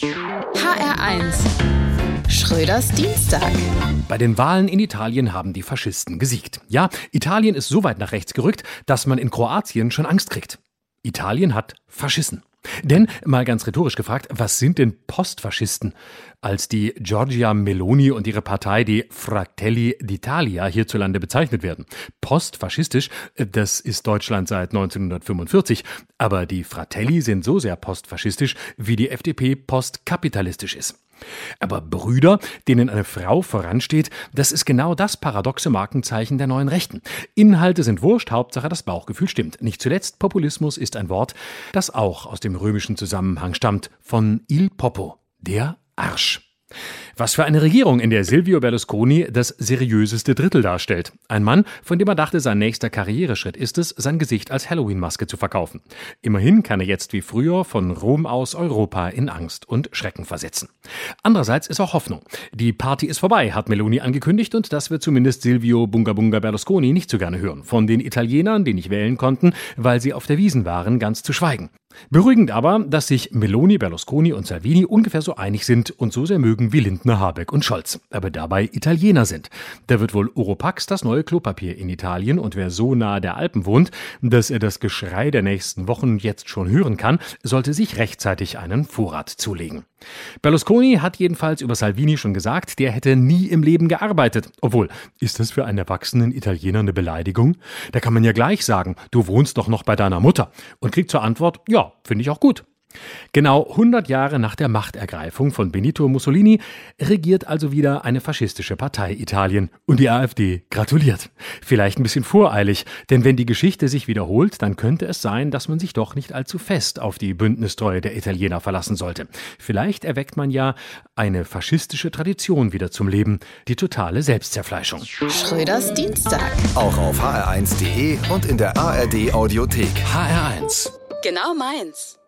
HR1 Schröders Dienstag. Bei den Wahlen in Italien haben die Faschisten gesiegt. Ja, Italien ist so weit nach rechts gerückt, dass man in Kroatien schon Angst kriegt. Italien hat Faschisten. Denn, mal ganz rhetorisch gefragt, was sind denn Postfaschisten? Als die Giorgia Meloni und ihre Partei die Fratelli d'Italia hierzulande bezeichnet werden. Postfaschistisch, das ist Deutschland seit 1945, aber die Fratelli sind so sehr postfaschistisch, wie die FDP postkapitalistisch ist. Aber Brüder, denen eine Frau voransteht, das ist genau das paradoxe Markenzeichen der neuen Rechten. Inhalte sind wurscht, Hauptsache das Bauchgefühl stimmt. Nicht zuletzt, Populismus ist ein Wort, das auch aus dem römischen Zusammenhang stammt, von il popo, der Arsch. Was für eine Regierung, in der Silvio Berlusconi das seriöseste Drittel darstellt. Ein Mann, von dem er dachte, sein nächster Karriereschritt ist es, sein Gesicht als Halloween-Maske zu verkaufen. Immerhin kann er jetzt wie früher von Rom aus Europa in Angst und Schrecken versetzen. Andererseits ist auch Hoffnung. Die Party ist vorbei, hat Meloni angekündigt und das wird zumindest Silvio Bunga Bunga Berlusconi nicht so gerne hören. Von den Italienern, die nicht wählen konnten, weil sie auf der Wiesen waren, ganz zu schweigen. Beruhigend aber, dass sich Meloni, Berlusconi und Salvini ungefähr so einig sind und so sehr mögen wie Lindner, Habeck und Scholz, aber dabei Italiener sind. Da wird wohl Oropax das neue Klopapier in Italien und wer so nahe der Alpen wohnt, dass er das Geschrei der nächsten Wochen jetzt schon hören kann, sollte sich rechtzeitig einen Vorrat zulegen. Berlusconi hat jedenfalls über Salvini schon gesagt, der hätte nie im Leben gearbeitet. Obwohl, ist das für einen erwachsenen Italiener eine Beleidigung? Da kann man ja gleich sagen, du wohnst doch noch bei deiner Mutter und kriegt zur Antwort, ja, finde ich auch gut. Genau 100 Jahre nach der Machtergreifung von Benito Mussolini regiert also wieder eine faschistische Partei Italien und die AfD gratuliert. Vielleicht ein bisschen voreilig, denn wenn die Geschichte sich wiederholt, dann könnte es sein, dass man sich doch nicht allzu fest auf die Bündnistreue der Italiener verlassen sollte. Vielleicht erweckt man ja eine faschistische Tradition wieder zum Leben, die totale Selbstzerfleischung. Schröders Dienstag. Auch auf hr1.de und in der ARD Audiothek. HR1 Genau meins.